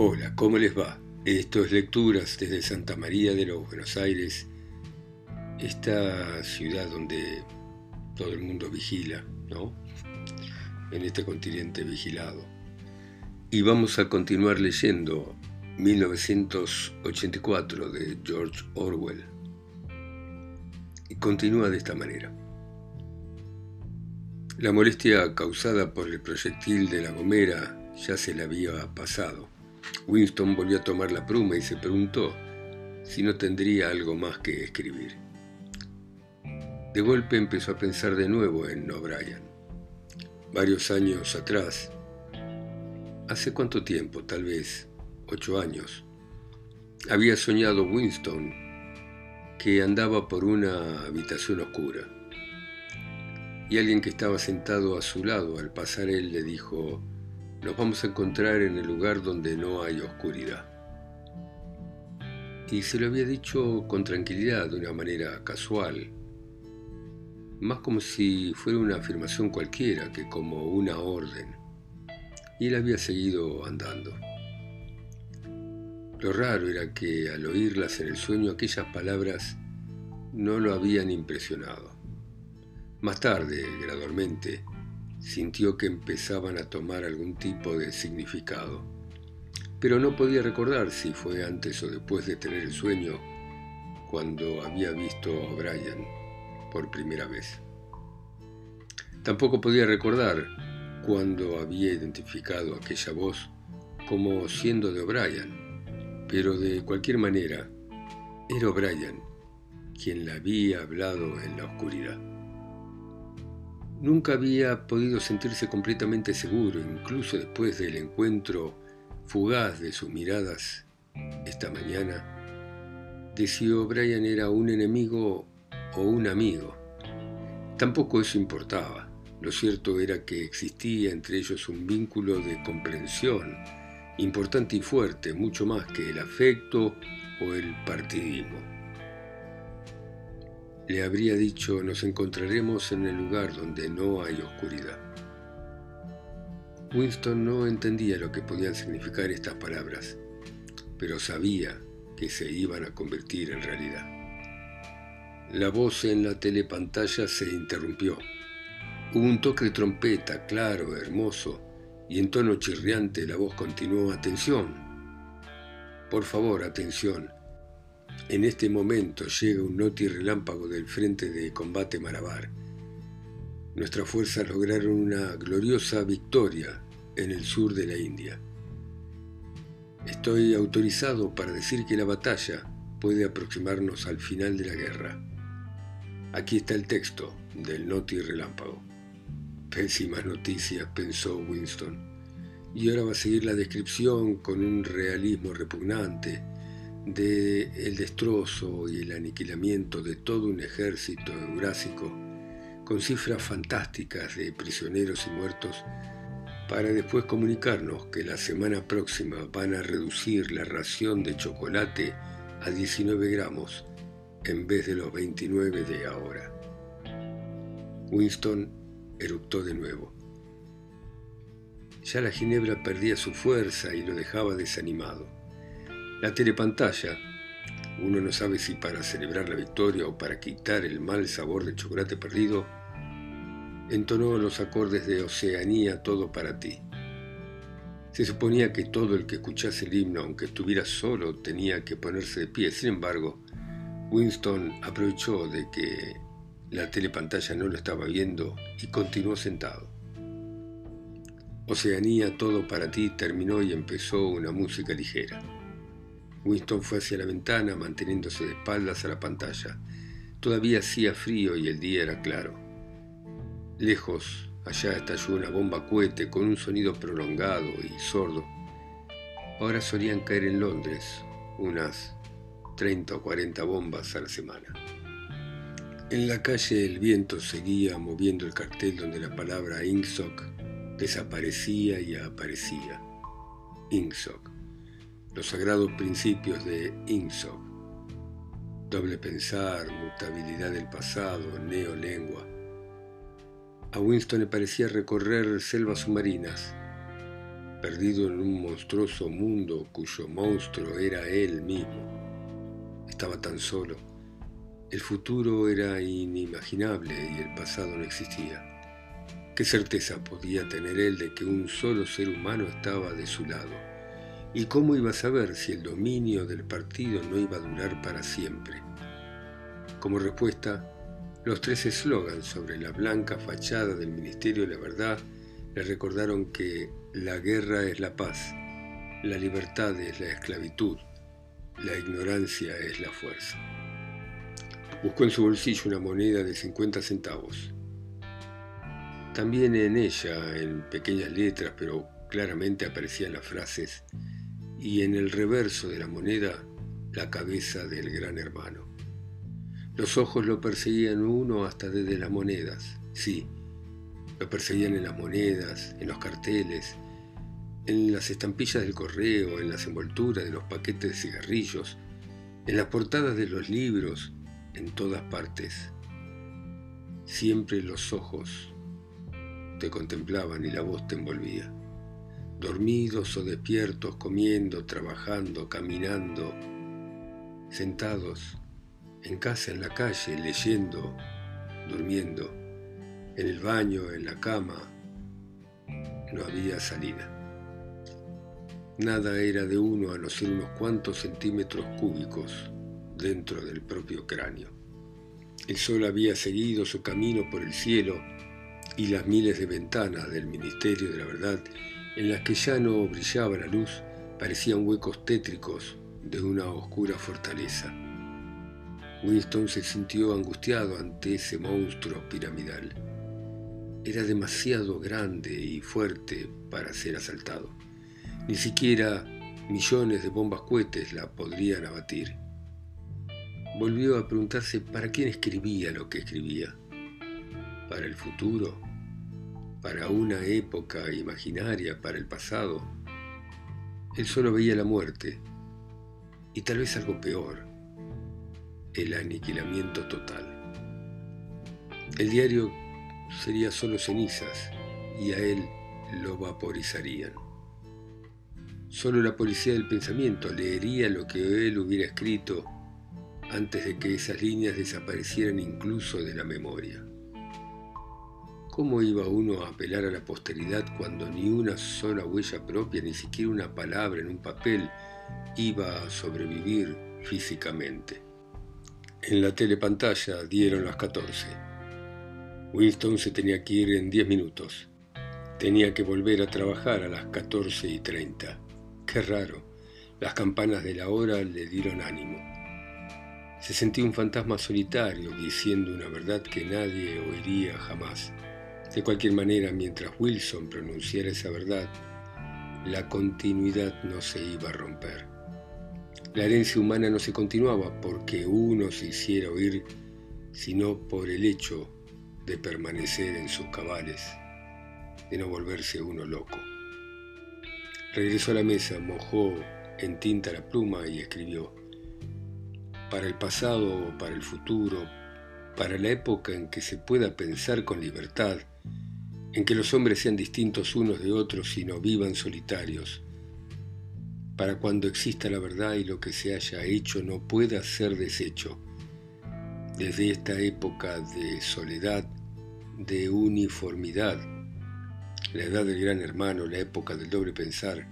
Hola, ¿cómo les va? Esto es Lecturas desde Santa María de los Buenos Aires, esta ciudad donde todo el mundo vigila, ¿no? En este continente vigilado. Y vamos a continuar leyendo 1984 de George Orwell. Y continúa de esta manera. La molestia causada por el proyectil de la gomera ya se le había pasado Winston volvió a tomar la pluma y se preguntó si no tendría algo más que escribir. De golpe empezó a pensar de nuevo en O'Brien. Varios años atrás, ¿hace cuánto tiempo? Tal vez ocho años. Había soñado Winston que andaba por una habitación oscura. Y alguien que estaba sentado a su lado al pasar él le dijo, nos vamos a encontrar en el lugar donde no hay oscuridad. Y se lo había dicho con tranquilidad, de una manera casual, más como si fuera una afirmación cualquiera que como una orden. Y él había seguido andando. Lo raro era que al oírlas en el sueño aquellas palabras no lo habían impresionado. Más tarde, gradualmente, sintió que empezaban a tomar algún tipo de significado, pero no podía recordar si fue antes o después de tener el sueño cuando había visto a Brian por primera vez. Tampoco podía recordar cuando había identificado aquella voz como siendo de O'Brien, pero de cualquier manera era O'Brien quien le había hablado en la oscuridad. Nunca había podido sentirse completamente seguro, incluso después del encuentro fugaz de sus miradas esta mañana, de si O'Brien era un enemigo o un amigo. Tampoco eso importaba. Lo cierto era que existía entre ellos un vínculo de comprensión importante y fuerte, mucho más que el afecto o el partidismo le habría dicho nos encontraremos en el lugar donde no hay oscuridad. Winston no entendía lo que podían significar estas palabras, pero sabía que se iban a convertir en realidad. La voz en la telepantalla se interrumpió. Hubo un toque de trompeta, claro, hermoso, y en tono chirriante la voz continuó, atención. Por favor, atención. En este momento llega un noti relámpago del frente de combate Marabar. Nuestras fuerzas lograron una gloriosa victoria en el sur de la India. Estoy autorizado para decir que la batalla puede aproximarnos al final de la guerra. Aquí está el texto del noti relámpago. Pésimas noticias, pensó Winston. Y ahora va a seguir la descripción con un realismo repugnante de el destrozo y el aniquilamiento de todo un ejército eurásico, con cifras fantásticas de prisioneros y muertos, para después comunicarnos que la semana próxima van a reducir la ración de chocolate a 19 gramos en vez de los 29 de ahora. Winston eructó de nuevo. Ya la ginebra perdía su fuerza y lo dejaba desanimado. La telepantalla, uno no sabe si para celebrar la victoria o para quitar el mal sabor del chocolate perdido, entonó los acordes de Oceanía todo para ti. Se suponía que todo el que escuchase el himno, aunque estuviera solo, tenía que ponerse de pie. Sin embargo, Winston aprovechó de que la telepantalla no lo estaba viendo y continuó sentado. Oceanía, todo para ti terminó y empezó una música ligera. Winston fue hacia la ventana, manteniéndose de espaldas a la pantalla. Todavía hacía frío y el día era claro. Lejos, allá estalló una bomba cohete con un sonido prolongado y sordo. Ahora solían caer en Londres unas 30 o 40 bombas a la semana. En la calle el viento seguía moviendo el cartel donde la palabra Ingsoc desaparecía y aparecía. Ingsoc los sagrados principios de INSOC, doble pensar, mutabilidad del pasado, neolengua. A Winston le parecía recorrer selvas submarinas. perdido en un monstruoso mundo cuyo monstruo era él mismo. Estaba tan solo. El futuro era inimaginable y el pasado no existía. ¿Qué certeza podía tener él de que un solo ser humano estaba de su lado? ¿Y cómo iba a saber si el dominio del partido no iba a durar para siempre? Como respuesta, los tres eslogans sobre la blanca fachada del Ministerio de la Verdad le recordaron que la guerra es la paz, la libertad es la esclavitud, la ignorancia es la fuerza. Buscó en su bolsillo una moneda de 50 centavos también en ella, en pequeñas letras, pero claramente aparecían las frases, y en el reverso de la moneda, la cabeza del gran hermano. Los ojos lo perseguían uno hasta desde las monedas, sí, lo perseguían en las monedas, en los carteles, en las estampillas del correo, en las envolturas de los paquetes de cigarrillos, en las portadas de los libros, en todas partes. Siempre los ojos te contemplaban y la voz te envolvía. Dormidos o despiertos, comiendo, trabajando, caminando, sentados, en casa, en la calle, leyendo, durmiendo, en el baño, en la cama, no había salida. Nada era de uno a no ser unos cuantos centímetros cúbicos dentro del propio cráneo. El sol había seguido su camino por el cielo y las miles de ventanas del Ministerio de la Verdad, en las que ya no brillaba la luz, parecían huecos tétricos de una oscura fortaleza. Winston se sintió angustiado ante ese monstruo piramidal. Era demasiado grande y fuerte para ser asaltado. Ni siquiera millones de bombas cohetes la podrían abatir. Volvió a preguntarse para quién escribía lo que escribía. ¿Para el futuro? Para una época imaginaria, para el pasado. Él solo veía la muerte y tal vez algo peor, el aniquilamiento total. El diario sería solo cenizas y a él lo vaporizarían. Solo la policía del pensamiento leería lo que él hubiera escrito antes de que esas líneas desaparecieran incluso de la memoria. ¿Cómo iba uno a apelar a la posteridad cuando ni una sola huella propia, ni siquiera una palabra en un papel, iba a sobrevivir físicamente? En la telepantalla dieron las 14. Winston se tenía que ir en 10 minutos. Tenía que volver a trabajar a las 14 y 30. Qué raro. Las campanas de la hora le dieron ánimo. Se sentía un fantasma solitario diciendo una verdad que nadie oiría jamás. De cualquier manera, mientras Wilson pronunciara esa verdad, la continuidad no se iba a romper. La herencia humana no se continuaba porque uno se hiciera oír, sino por el hecho de permanecer en sus cabales, de no volverse uno loco. Regresó a la mesa, mojó en tinta la pluma y escribió, para el pasado para el futuro, para la época en que se pueda pensar con libertad, en que los hombres sean distintos unos de otros y no vivan solitarios, para cuando exista la verdad y lo que se haya hecho no pueda ser deshecho. Desde esta época de soledad, de uniformidad, la edad del gran hermano, la época del doble pensar,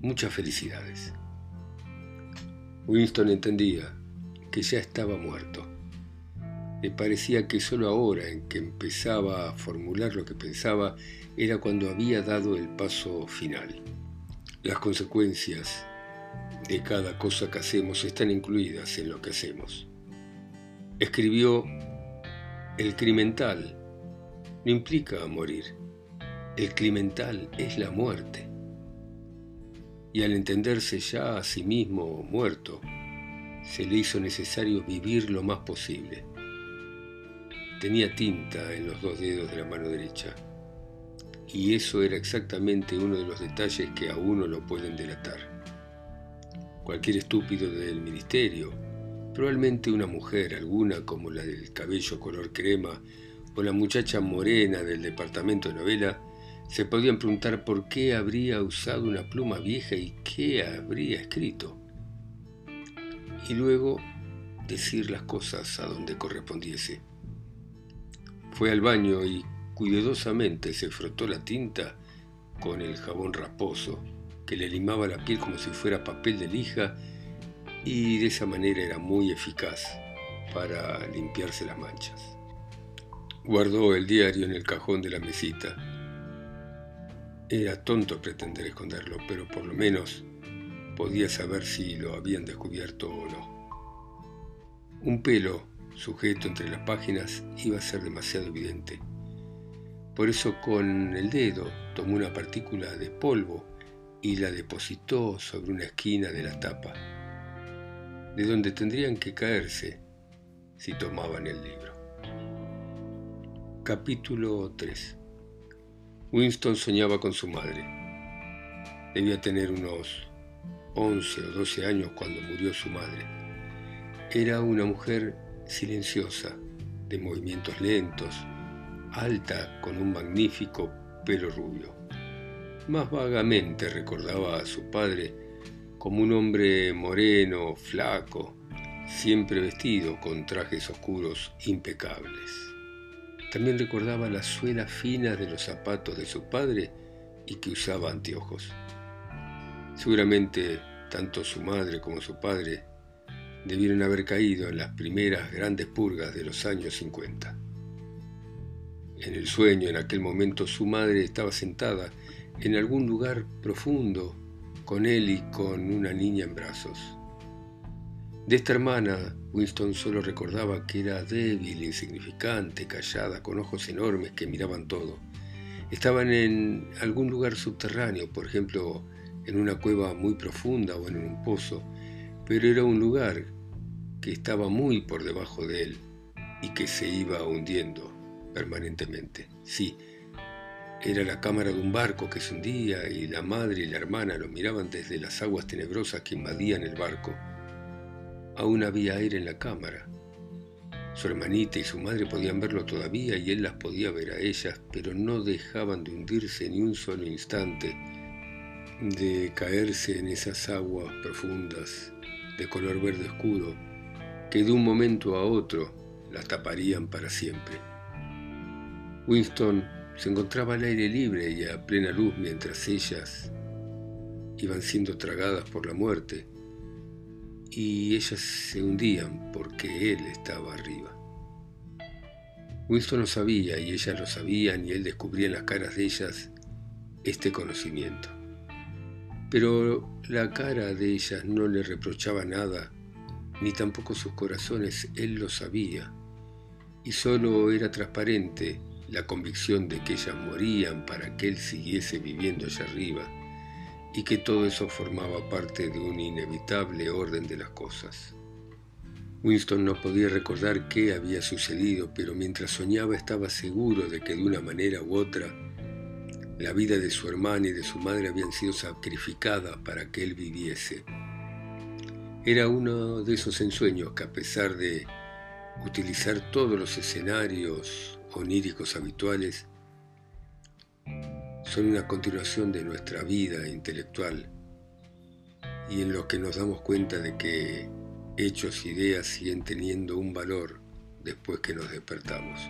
muchas felicidades. Winston entendía que ya estaba muerto le parecía que solo ahora en que empezaba a formular lo que pensaba era cuando había dado el paso final. Las consecuencias de cada cosa que hacemos están incluidas en lo que hacemos. Escribió, el crimental no implica morir, el crimental es la muerte. Y al entenderse ya a sí mismo muerto, se le hizo necesario vivir lo más posible Tenía tinta en los dos dedos de la mano derecha. Y eso era exactamente uno de los detalles que a uno lo pueden delatar. Cualquier estúpido del ministerio, probablemente una mujer, alguna como la del cabello color crema, o la muchacha morena del departamento de novela, Se podían preguntar por qué habría usado una pluma vieja y qué habría escrito. Y luego decir las cosas a donde correspondiese. Fue al baño y cuidadosamente se frotó la tinta con el jabón rasposo, que le limaba la piel como si fuera papel de lija y de esa manera era muy eficaz para limpiarse las manchas. Guardó el diario en el cajón de la mesita. Era tonto pretender esconderlo, pero por lo menos podía saber si lo habían descubierto o no. Un pelo sujeto entre las páginas iba a ser demasiado evidente. Por eso con el dedo tomó una partícula de polvo y la depositó sobre una esquina de la tapa, de donde tendrían que caerse si tomaban el libro. Capítulo 3 Winston soñaba con su madre. Debía tener unos 11 o 12 años cuando murió su madre. Era una mujer silenciosa, de movimientos lentos, alta con un magnífico pelo rubio. Más vagamente recordaba a su padre como un hombre moreno, flaco, siempre vestido con trajes oscuros impecables. También recordaba la suela fina de los zapatos de su padre y que usaba anteojos. Seguramente tanto su madre como su padre debieron haber caído en las primeras grandes purgas de los años 50. En el sueño, en aquel momento, su madre estaba sentada en algún lugar profundo con él y con una niña en brazos. De esta hermana, Winston solo recordaba que era débil, insignificante, callada, con ojos enormes que miraban todo. Estaban en algún lugar subterráneo, por ejemplo, en una cueva muy profunda o en un pozo, pero era un lugar que estaba muy por debajo de él y que se iba hundiendo permanentemente. Sí, era la cámara de un barco que se hundía y la madre y la hermana lo miraban desde las aguas tenebrosas que invadían el barco. Aún había aire en la cámara. Su hermanita y su madre podían verlo todavía y él las podía ver a ellas, pero no dejaban de hundirse ni un solo instante, de caerse en esas aguas profundas de color verde oscuro que de un momento a otro las taparían para siempre. Winston se encontraba al aire libre y a plena luz mientras ellas iban siendo tragadas por la muerte y ellas se hundían porque él estaba arriba. Winston lo sabía y ellas lo sabían y él descubría en las caras de ellas este conocimiento. Pero la cara de ellas no le reprochaba nada, ni tampoco sus corazones, él lo sabía, y solo era transparente la convicción de que ellas morían para que él siguiese viviendo allá arriba y que todo eso formaba parte de un inevitable orden de las cosas. Winston no podía recordar qué había sucedido, pero mientras soñaba estaba seguro de que de una manera u otra la vida de su hermana y de su madre habían sido sacrificadas para que él viviese. Era uno de esos ensueños que a pesar de utilizar todos los escenarios oníricos habituales, son una continuación de nuestra vida intelectual y en los que nos damos cuenta de que hechos, ideas siguen teniendo un valor después que nos despertamos.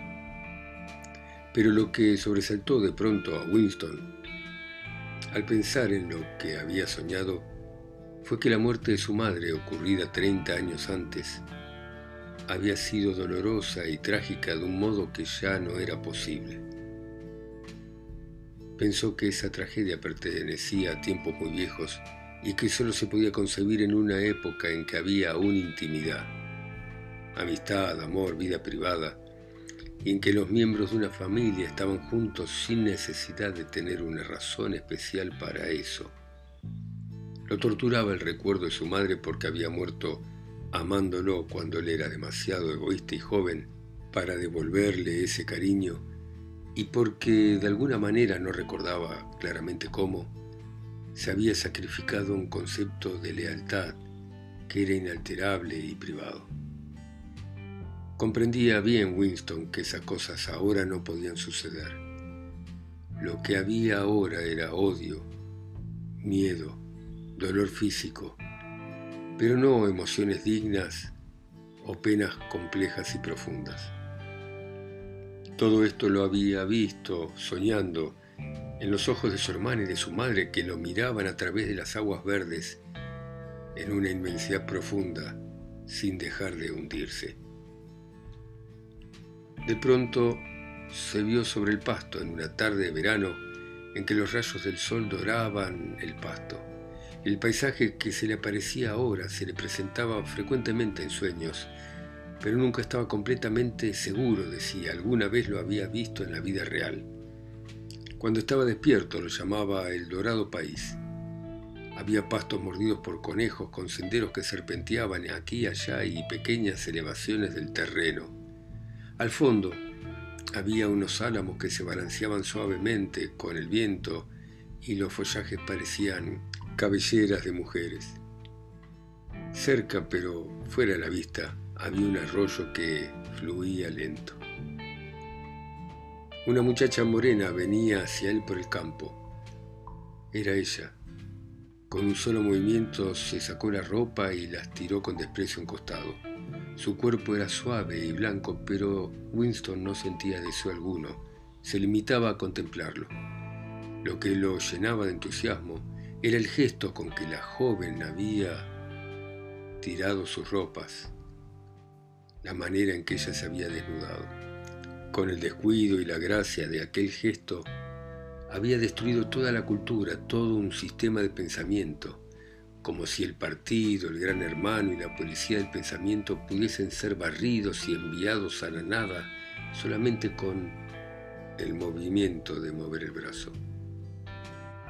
Pero lo que sobresaltó de pronto a Winston, al pensar en lo que había soñado, fue que la muerte de su madre, ocurrida 30 años antes, había sido dolorosa y trágica de un modo que ya no era posible. Pensó que esa tragedia pertenecía a tiempos muy viejos y que solo se podía concebir en una época en que había aún intimidad, amistad, amor, vida privada, y en que los miembros de una familia estaban juntos sin necesidad de tener una razón especial para eso. Lo torturaba el recuerdo de su madre porque había muerto amándolo cuando él era demasiado egoísta y joven para devolverle ese cariño y porque de alguna manera no recordaba claramente cómo, se había sacrificado un concepto de lealtad que era inalterable y privado. Comprendía bien Winston que esas cosas ahora no podían suceder. Lo que había ahora era odio, miedo, dolor físico, pero no emociones dignas o penas complejas y profundas. Todo esto lo había visto, soñando, en los ojos de su hermana y de su madre que lo miraban a través de las aguas verdes en una inmensidad profunda sin dejar de hundirse. De pronto se vio sobre el pasto en una tarde de verano en que los rayos del sol doraban el pasto. El paisaje que se le aparecía ahora se le presentaba frecuentemente en sueños, pero nunca estaba completamente seguro de si alguna vez lo había visto en la vida real. Cuando estaba despierto lo llamaba el Dorado País. Había pastos mordidos por conejos con senderos que serpenteaban aquí allá y pequeñas elevaciones del terreno. Al fondo había unos álamos que se balanceaban suavemente con el viento y los follajes parecían cabelleras de mujeres. Cerca, pero fuera de la vista, había un arroyo que fluía lento. Una muchacha morena venía hacia él por el campo. Era ella. Con un solo movimiento se sacó la ropa y las tiró con desprecio a un costado. Su cuerpo era suave y blanco, pero Winston no sentía deseo alguno. Se limitaba a contemplarlo. Lo que lo llenaba de entusiasmo era el gesto con que la joven había tirado sus ropas, la manera en que ella se había desnudado. Con el descuido y la gracia de aquel gesto, había destruido toda la cultura, todo un sistema de pensamiento, como si el partido, el gran hermano y la policía del pensamiento pudiesen ser barridos y enviados a la nada solamente con el movimiento de mover el brazo.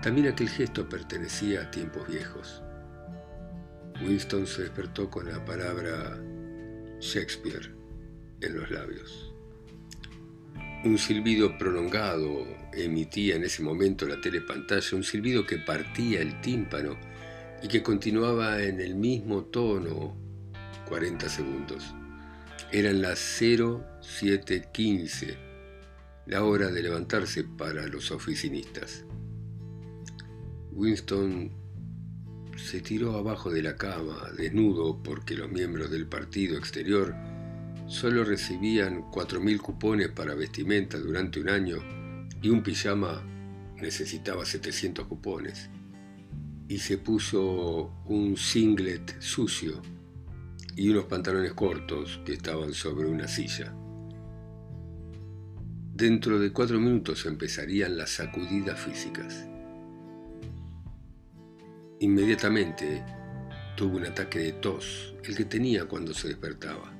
También aquel gesto pertenecía a tiempos viejos. Winston se despertó con la palabra Shakespeare en los labios. Un silbido prolongado emitía en ese momento la telepantalla, un silbido que partía el tímpano y que continuaba en el mismo tono 40 segundos. Eran las 0715, la hora de levantarse para los oficinistas. Winston se tiró abajo de la cama, desnudo, porque los miembros del partido exterior solo recibían 4.000 cupones para vestimenta durante un año y un pijama necesitaba 700 cupones y se puso un singlet sucio y unos pantalones cortos que estaban sobre una silla. Dentro de cuatro minutos empezarían las sacudidas físicas. Inmediatamente tuvo un ataque de tos, el que tenía cuando se despertaba.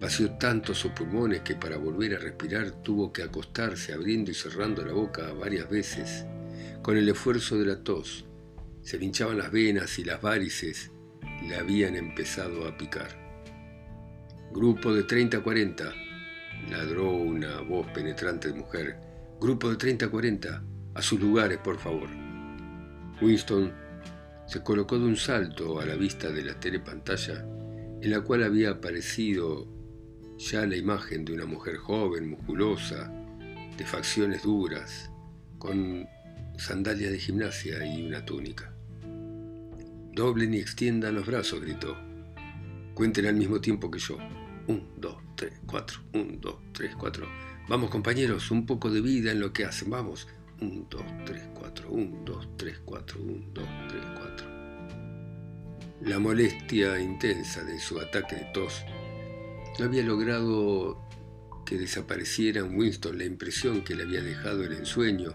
Vació tanto sus pulmones que para volver a respirar tuvo que acostarse abriendo y cerrando la boca varias veces. Con el esfuerzo de la tos, se le hinchaban las venas y las varices le habían empezado a picar. Grupo de 30 a 40, ladró una voz penetrante de mujer. Grupo de 30 a 40, a sus lugares, por favor. Winston se colocó de un salto a la vista de la telepantalla, en la cual había aparecido ya la imagen de una mujer joven, musculosa, de facciones duras, con sandalias de gimnasia y una túnica. Doblen y extiendan los brazos, gritó. Cuenten al mismo tiempo que yo. Un, dos, tres, cuatro. Un, dos, tres, cuatro. Vamos, compañeros, un poco de vida en lo que hacen. Vamos. Un, dos, tres, cuatro. Un, dos, tres, cuatro. Un, dos, tres, cuatro. La molestia intensa de su ataque de tos no había logrado que desapareciera en Winston la impresión que le había dejado el ensueño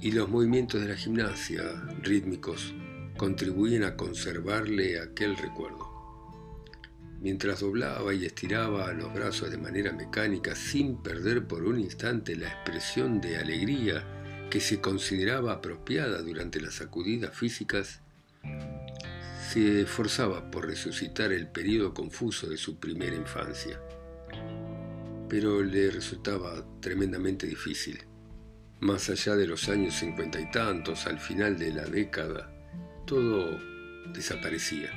y los movimientos de la gimnasia rítmicos contribuían a conservarle aquel recuerdo. Mientras doblaba y estiraba los brazos de manera mecánica sin perder por un instante la expresión de alegría que se consideraba apropiada durante las sacudidas físicas, se esforzaba por resucitar el periodo confuso de su primera infancia. Pero le resultaba tremendamente difícil. Más allá de los años cincuenta y tantos, al final de la década, todo desaparecía.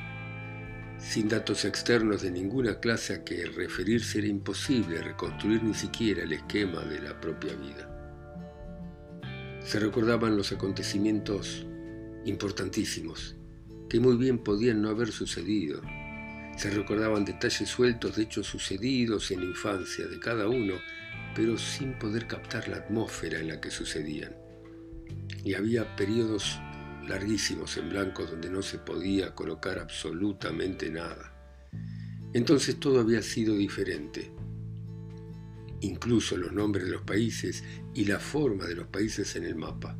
Sin datos externos de ninguna clase a que referirse era imposible reconstruir ni siquiera el esquema de la propia vida. Se recordaban los acontecimientos importantísimos, que muy bien podían no haber sucedido. Se recordaban detalles sueltos de hechos sucedidos en la infancia de cada uno, pero sin poder captar la atmósfera en la que sucedían. Y había periodos larguísimos en blanco donde no se podía colocar absolutamente nada. Entonces todo había sido diferente. Incluso los nombres de los países y la forma de los países en el mapa.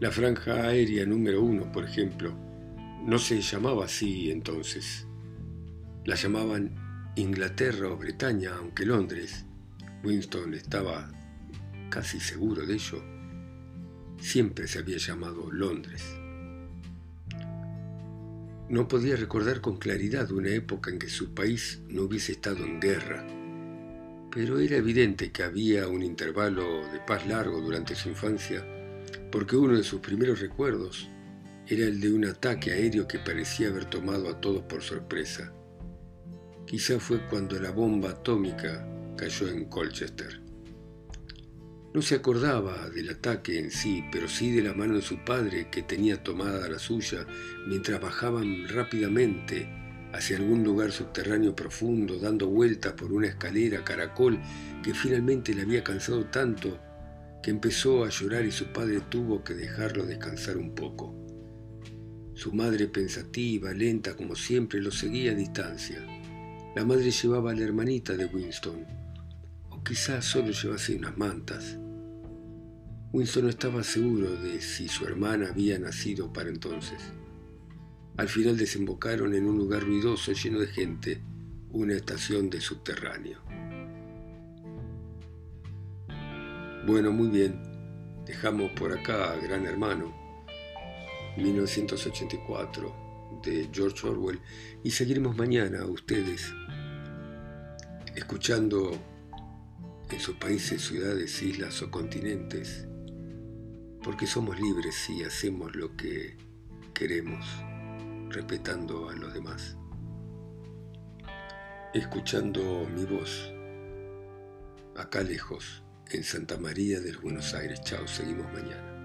La franja aérea número uno, por ejemplo, no se llamaba así entonces. La llamaban Inglaterra o Bretaña, aunque Londres, Winston estaba casi seguro de ello, siempre se había llamado Londres. No podía recordar con claridad una época en que su país no hubiese estado en guerra, pero era evidente que había un intervalo de paz largo durante su infancia, porque uno de sus primeros recuerdos era el de un ataque aéreo que parecía haber tomado a todos por sorpresa. Quizá fue cuando la bomba atómica cayó en Colchester. No se acordaba del ataque en sí, pero sí de la mano de su padre que tenía tomada la suya mientras bajaban rápidamente hacia algún lugar subterráneo profundo, dando vueltas por una escalera caracol que finalmente le había cansado tanto que empezó a llorar y su padre tuvo que dejarlo descansar un poco. Su madre pensativa, lenta como siempre, lo seguía a distancia. La madre llevaba a la hermanita de Winston, o quizás solo llevase unas mantas. Winston no estaba seguro de si su hermana había nacido para entonces. Al final desembocaron en un lugar ruidoso lleno de gente, una estación de subterráneo. Bueno, muy bien. Dejamos por acá a Gran Hermano, 1984, de George Orwell, y seguiremos mañana ustedes escuchando en sus países, ciudades, islas o continentes porque somos libres y hacemos lo que queremos, respetando a los demás. Escuchando mi voz, acá lejos, en Santa María del Buenos Aires. Chao, seguimos mañana.